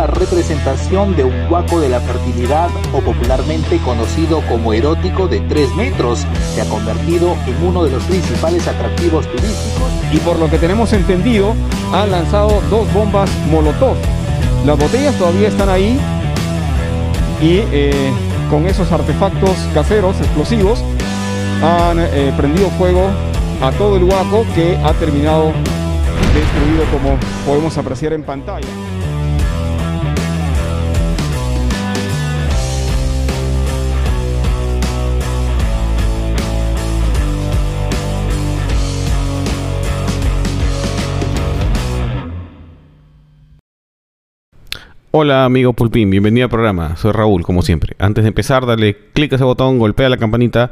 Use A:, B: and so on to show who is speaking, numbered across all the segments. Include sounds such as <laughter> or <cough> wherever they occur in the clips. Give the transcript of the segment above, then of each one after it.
A: la representación de un guaco de la fertilidad o popularmente conocido como erótico de 3 metros. Se ha convertido en uno de los principales atractivos turísticos.
B: Y por lo que tenemos entendido, han lanzado dos bombas Molotov. Las botellas todavía están ahí y eh, con esos artefactos caseros explosivos han eh, prendido fuego a todo el guaco que ha terminado destruido como podemos apreciar en pantalla.
C: Hola amigo Pulpín, bienvenido al programa. Soy Raúl, como siempre. Antes de empezar, dale clic a ese botón, golpea la campanita.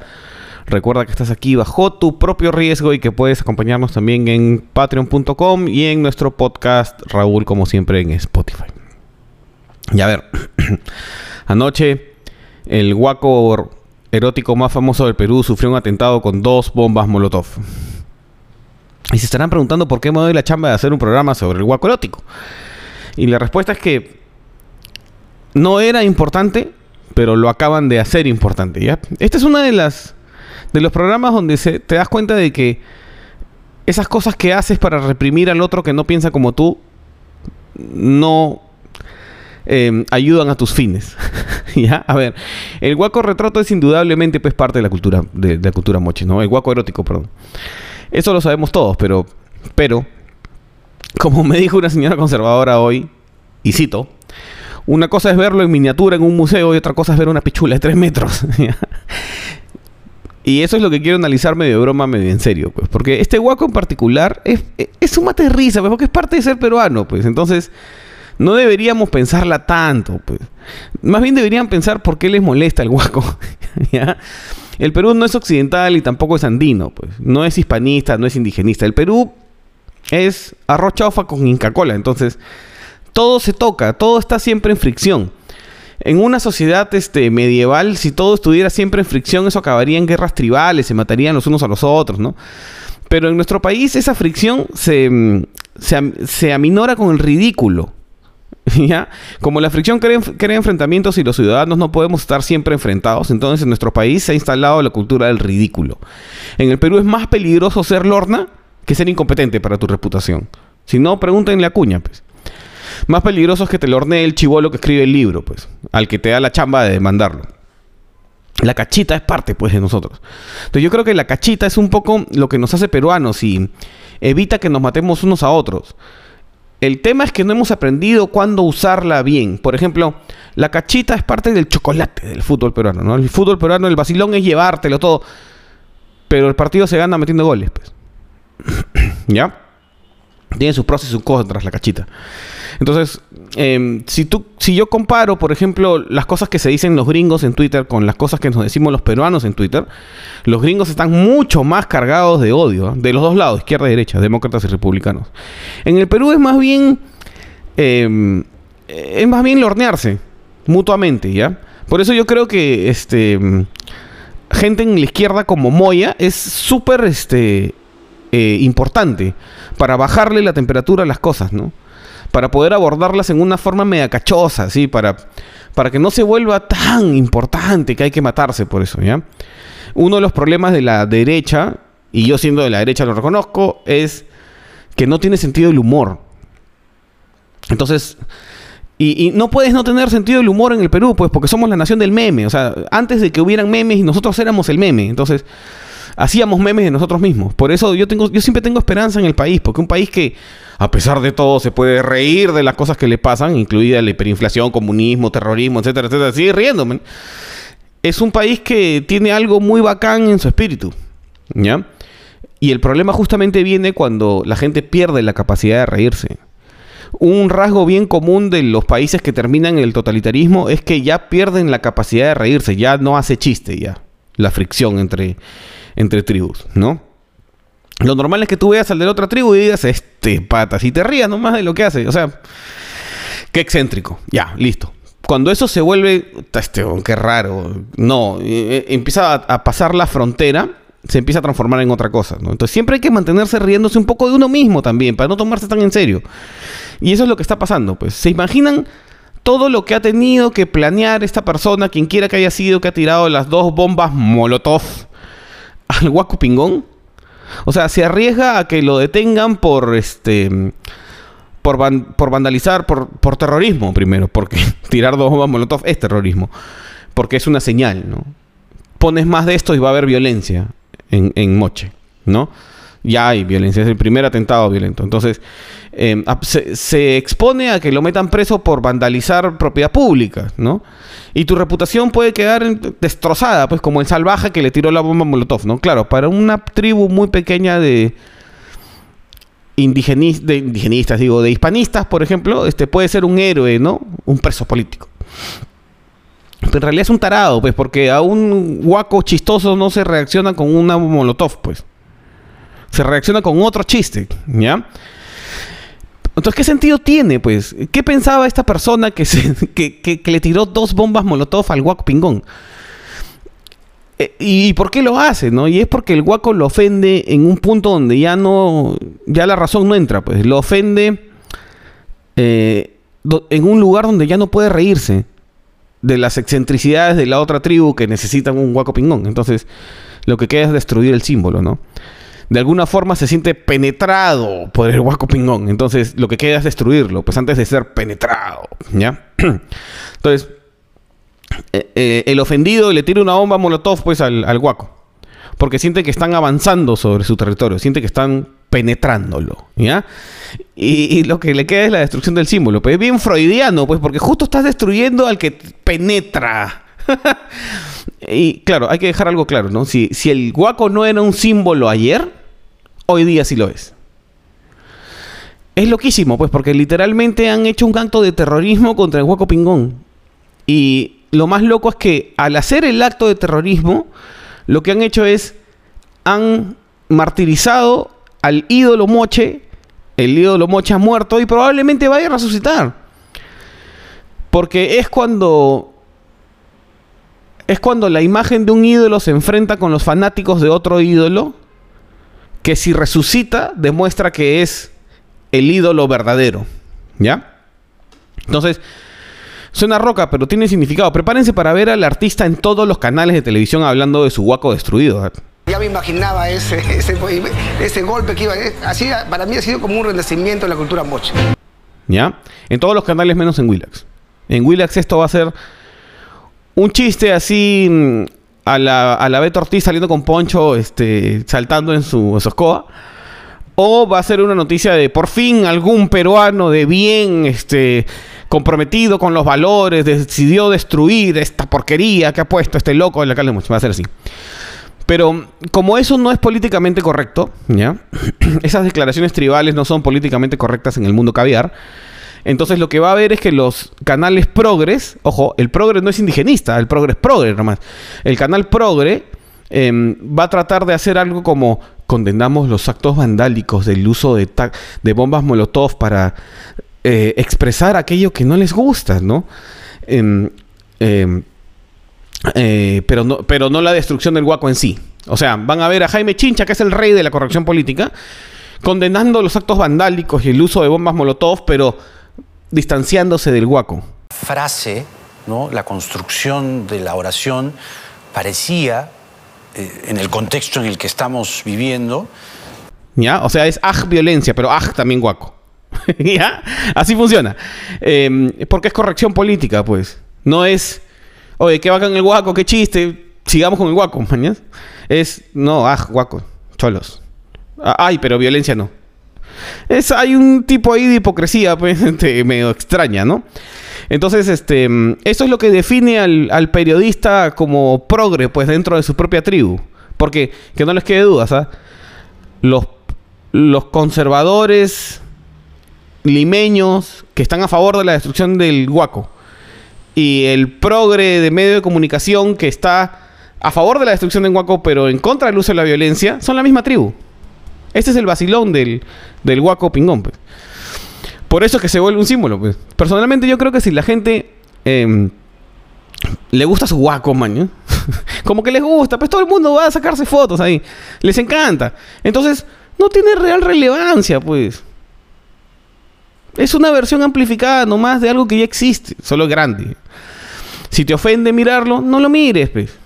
C: Recuerda que estás aquí bajo tu propio riesgo y que puedes acompañarnos también en patreon.com y en nuestro podcast Raúl, como siempre, en Spotify. Y a ver, <clears throat> anoche el guaco erótico más famoso del Perú sufrió un atentado con dos bombas Molotov. Y se estarán preguntando por qué me doy la chamba de hacer un programa sobre el guaco erótico. Y la respuesta es que no era importante, pero lo acaban de hacer importante, ¿ya? Esta es una de de los programas donde se, te das cuenta de que esas cosas que haces para reprimir al otro que no piensa como tú no em, ayudan a tus fines. <laughs> ¿Ya? A ver, el guaco retrato es indudablemente pues parte de la cultura de, la cultura moche, ¿no? El guaco erótico, perdón. Eso lo sabemos todos, pero pero como me dijo una señora conservadora hoy, y cito, una cosa es verlo en miniatura en un museo y otra cosa es ver una pichula de tres metros. <laughs> y eso es lo que quiero analizar medio broma, medio en serio, pues. Porque este guaco en particular es, es un mate pues, porque es parte de ser peruano, pues. Entonces, no deberíamos pensarla tanto, pues. Más bien deberían pensar por qué les molesta el guaco. <laughs> El Perú no es occidental y tampoco es andino, pues. No es hispanista, no es indigenista. El Perú es arroz chaufa con Inca Cola. Entonces, todo se toca, todo está siempre en fricción. En una sociedad este, medieval, si todo estuviera siempre en fricción, eso acabaría en guerras tribales, se matarían los unos a los otros, ¿no? Pero en nuestro país esa fricción se, mm, se, aminora con el ridículo. <laughs> ¿Ya? Como la fricción crea, crea, enfrentamientos y los ciudadanos no podemos estar siempre enfrentados, entonces en nuestro país se ha instalado la cultura del ridículo. En el Perú es más peligroso ser lorna que ser incompetente para tu reputación. Si no, pregúntenle a Cuña, pues. Más peligroso es que te lo hornee el chivolo que escribe el libro, pues, al que te da la chamba de demandarlo. La cachita es parte, pues, de nosotros. Entonces yo creo que la cachita es un poco lo que nos hace peruanos y evita que nos matemos unos a otros. El tema es que no hemos aprendido cuándo usarla bien. Por ejemplo, la cachita es parte del chocolate del fútbol peruano, ¿no? El fútbol peruano, el vacilón es llevártelo todo. Pero el partido se gana metiendo goles, pues. <clears throat> ¿Ya? Tiene sus pros y sus contras la cachita. Entonces, em, si, tú, si yo comparo, por ejemplo, las cosas que se dicen los gringos en Twitter con las cosas que nos decimos los peruanos en Twitter, los gringos están mucho más cargados de odio, ¿eh? de los dos lados, izquierda y derecha, demócratas y republicanos. En el Perú es más bien, em, es más bien lornearse mutuamente, ¿ya? Por eso yo creo que este gente en la izquierda como Moya es súper este, eh, importante para bajarle la temperatura a las cosas, ¿no? Para poder abordarlas en una forma media cachosa, ¿sí? Para, para que no se vuelva tan importante que hay que matarse por eso, ¿ya? Uno de los problemas de la derecha, y yo siendo de la derecha lo reconozco, es que no tiene sentido el humor. Entonces, y, no puedes no tener sentido el humor en el Perú, pues porque somos la nación del meme. O sea, antes de que hubieran memes y nosotros éramos el meme. Entonces, hacíamos memes de nosotros mismos. Por eso yo tengo, yo siempre tengo esperanza en el país, porque un país que, a pesar de todo, se puede reír de las cosas que le pasan, incluida la hiperinflación, comunismo, terrorismo, etcétera, etcétera, sigue riéndome. Es un país que tiene algo muy bacán en su espíritu. ¿Ya? Y el problema justamente viene cuando la gente pierde la capacidad de reírse. Un rasgo bien común de los países que terminan en el totalitarismo es que ya pierden la capacidad de reírse, ya no hace chiste ya la fricción entre entre tribus, ¿no? Lo normal es que tú veas al de la otra tribu y digas, este pata, si te rías nomás de lo que hace. O sea, qué excéntrico. Ya, listo. Cuando eso se vuelve, este, qué raro. No, eh, eh, empieza a, pasar la frontera, se empieza a transformar en otra cosa. ¿no? Entonces siempre hay que mantenerse riéndose un poco de uno mismo también, para no tomarse tan en serio. Y eso es lo que está pasando. Pues, ¿se imaginan todo lo que ha tenido que planear esta persona, quien quiera que haya sido, que ha tirado las dos bombas Molotov al Huaco Pingón. O sea, se arriesga a que lo detengan por este por, por vandalizar, por, por terrorismo primero, porque <laughs> tirar dos bombas Molotov es terrorismo, porque es una señal, ¿no? Pones más de esto y va a haber violencia en, en Moche, ¿no? Ya hay violencia, es el primer atentado violento. Entonces, em, se, expone a que lo metan preso por vandalizar propiedad pública, ¿no? Y tu reputación puede quedar destrozada, pues como el salvaje que le tiró la bomba Molotov, ¿no? Claro, para una tribu muy pequeña de, de indigenistas, digo, de hispanistas, por ejemplo, este puede ser un héroe, ¿no? Un preso político. Pero en realidad es un tarado, pues, porque a un guaco chistoso no se reacciona con una molotov, pues se reacciona con otro chiste, ¿ya? Entonces, ¿qué sentido tiene, pues? ¿Qué pensaba esta persona que, se, <laughs> que, le tiró dos bombas molotov al guaco pingón? Eh, ¿Y por qué lo hace, no? Y es porque el guaco lo ofende en un punto donde ya no... Ya la razón no entra, pues. Lo ofende eh, en un lugar donde ya no puede reírse de las excentricidades de la otra tribu que necesitan un guaco pingón. Entonces, lo que queda es destruir el símbolo, ¿no? De alguna forma se siente penetrado por el Huaco Pingón. Entonces, lo que queda es destruirlo, pues antes de ser penetrado, ¿ya? <clears throat> Entonces, eh, eh, el ofendido le tira una bomba molotov, pues, al, al. Porque siente que están avanzando sobre su territorio, siente que están penetrándolo, ¿ya? Y, lo que le queda es la destrucción del símbolo. Pues es bien freudiano, pues, porque justo estás destruyendo al que penetra. <laughs> y claro, hay que dejar algo claro, ¿no? Si, si el guaco no era un símbolo ayer, hoy día sí lo es. Es loquísimo, pues, porque literalmente han hecho un canto de terrorismo contra el Huaco Pingón. Y lo más loco es que al hacer el acto de terrorismo, lo que han hecho es, han martirizado al ídolo Moche, el ídolo Moche ha muerto y probablemente vaya a resucitar. Porque es cuando es cuando la imagen de un ídolo se enfrenta con los fanáticos de otro ídolo que si resucita demuestra que es el ídolo verdadero. ¿Ya? Entonces, suena roca, pero tiene significado. Prepárense para ver al artista en todos los canales de televisión hablando de su guaco destruido.
D: Ya me imaginaba ese, ese, golpe que iba. Eh, así, para mí ha sido como un renacimiento de la cultura moche.
C: ¿Ya? En todos los canales menos en Willax. En Willax esto va a ser un chiste así mm, a la, a la Ortiz saliendo con Poncho, este, saltando en su, escoba. O va a ser una noticia de por fin algún peruano de bien, este, comprometido con los valores, decidió destruir esta porquería que ha puesto este loco en la calle Va a ser así. Pero como eso no es políticamente correcto, ¿ya? <clears throat> Esas declaraciones tribales no son políticamente correctas en el mundo caviar. Entonces lo que va a haber es que los canales progres, ojo, el progre no es indigenista, el progre es progre nomás. El canal progre em, va a tratar de hacer algo como condenamos los actos vandálicos del uso de, bombas molotov para eh, expresar aquello que no les gusta, ¿no? Em, em, eh, pero, no, pero no la destrucción del guaco en sí. O sea, van a ver a Jaime Chincha, que es el rey de la corrección política, condenando los actos vandálicos y el uso de bombas molotov, pero distanciándose del guaco.
E: Frase, ¿no? La construcción de la oración parecía, eh, en el contexto en el que estamos viviendo.
C: ¿Ya? O sea, es aj violencia, pero aj también guaco. <laughs> ¿Ya? Así funciona. Em, porque es corrección política, pues. No es, oye, qué bacán el guaco, qué chiste, sigamos con el guaco, <laughs> mañana. Es, no, aj, guaco, cholos. Ay, pero violencia no. Es, hay un tipo ahí de hipocresía <laughs> pues, este, medio extraña, ¿no? Entonces, este, eso es lo que define al, periodista como progre, pues, dentro de su propia tribu. Porque, que no les quede dudas, ¿ah? Los, los conservadores limeños que están a favor de la destrucción del guaco y el progre de medio de comunicación que está a favor de la destrucción del guaco pero en contra del uso de la violencia, son la misma tribu. Este es el vacilón del, del guaco pingón, pues. Por eso es que se vuelve un símbolo, pues. Personalmente yo creo que si la gente em, le gusta su guaco, man, <laughs> como que les gusta, pues todo el mundo va a sacarse fotos ahí. Les encanta. Entonces, no tiene real relevancia, pues. Es una versión amplificada nomás de algo que ya existe, solo grande. Si te ofende mirarlo, no lo mires, pues.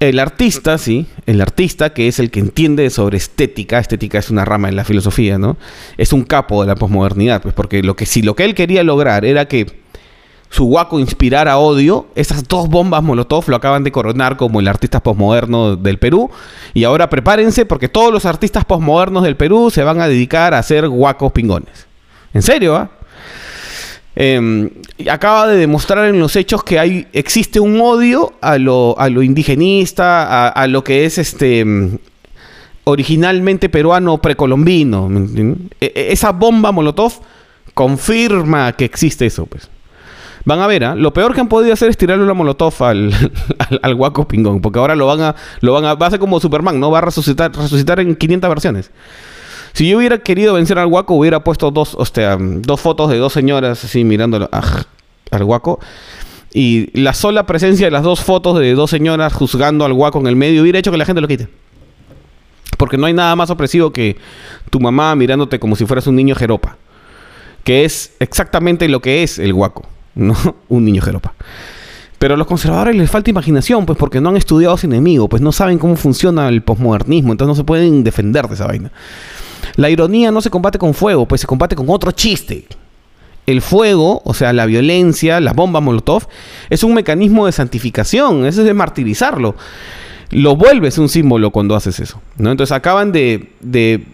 C: El artista, sí, el artista que es el que entiende sobre estética, estética es una rama en la filosofía, ¿no? Es un capo de la posmodernidad, pues porque lo que si lo que él quería lograr era que su guaco inspirara odio, esas dos bombas Molotov lo acaban de coronar como el artista posmoderno del Perú y ahora prepárense porque todos los artistas posmodernos del Perú se van a dedicar a hacer guacos pingones. En serio, ¿ah? Em, acaba de demostrar en los hechos que hay, existe un odio a lo, a lo indigenista, a, lo que es este em, originalmente peruano precolombino. E, e, esa bomba Molotov confirma que existe eso, pues. Van a ver, ¿ah? lo peor que han podido hacer es tirarle una molotov al, <laughs> al, guaco pingón, porque ahora lo van a, lo van a, va a ser como Superman, ¿no? Va a resucitar, resucitar en 500 versiones. Si yo hubiera querido vencer al guaco, hubiera puesto dos, o sea, dos fotos de dos señoras así mirando al guaco. Y la sola presencia de las dos fotos de dos señoras juzgando al guaco en el medio hubiera hecho que la gente lo quite. Porque no hay nada más opresivo que tu mamá mirándote como si fueras un niño jeropa. Que es exactamente lo que es el guaco, <laughs> ¿no? un niño jeropa. Pero a los conservadores les falta imaginación, pues porque no han estudiado ese enemigo, pues no saben cómo funciona el posmodernismo, entonces no se pueden defender de esa vaina. La ironía no se combate con fuego, pues se combate con otro chiste. El fuego, o sea, la violencia, la bomba Molotov, es un mecanismo de santificación, es de martirizarlo. Lo vuelves un símbolo cuando haces eso. ¿no? Entonces acaban de,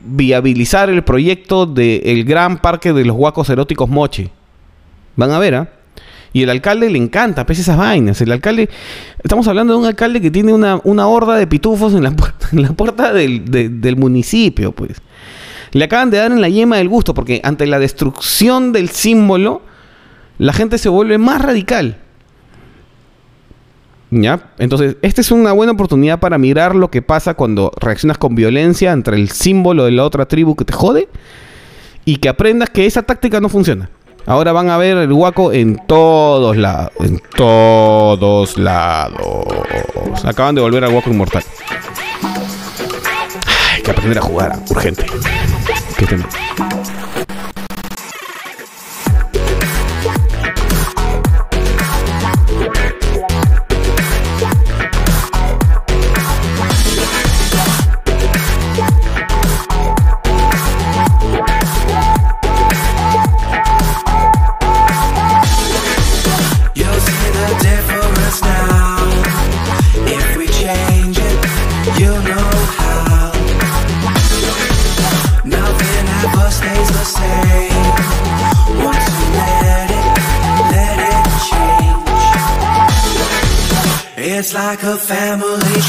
C: viabilizar el proyecto del gran parque de los huacos eróticos Moche. Van a ver, ¿ah? Y el alcalde le encanta, pese esas vainas. El alcalde, estamos hablando de un alcalde que tiene una, horda de pitufos en la, <laughs> en la puerta del, del municipio, pues le acaban de dar en la yema del gusto, porque ante la destrucción del símbolo, la gente se vuelve más radical. ¿Ya? Entonces, esta es una buena oportunidad para mirar lo que pasa cuando reaccionas con violencia entre el símbolo de la otra tribu que te jode y que aprendas que esa táctica no funciona. Ahora van a ver el guaco en todos lados. En todos lados. Acaban de volver al guaco inmortal. Hay que aprender a jugar, urgente. Que tengo.
F: Like a family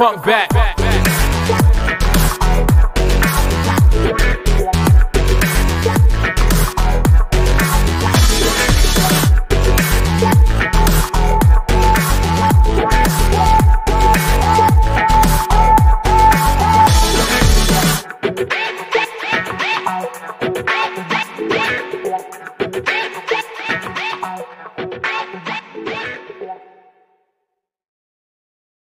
G: funk back.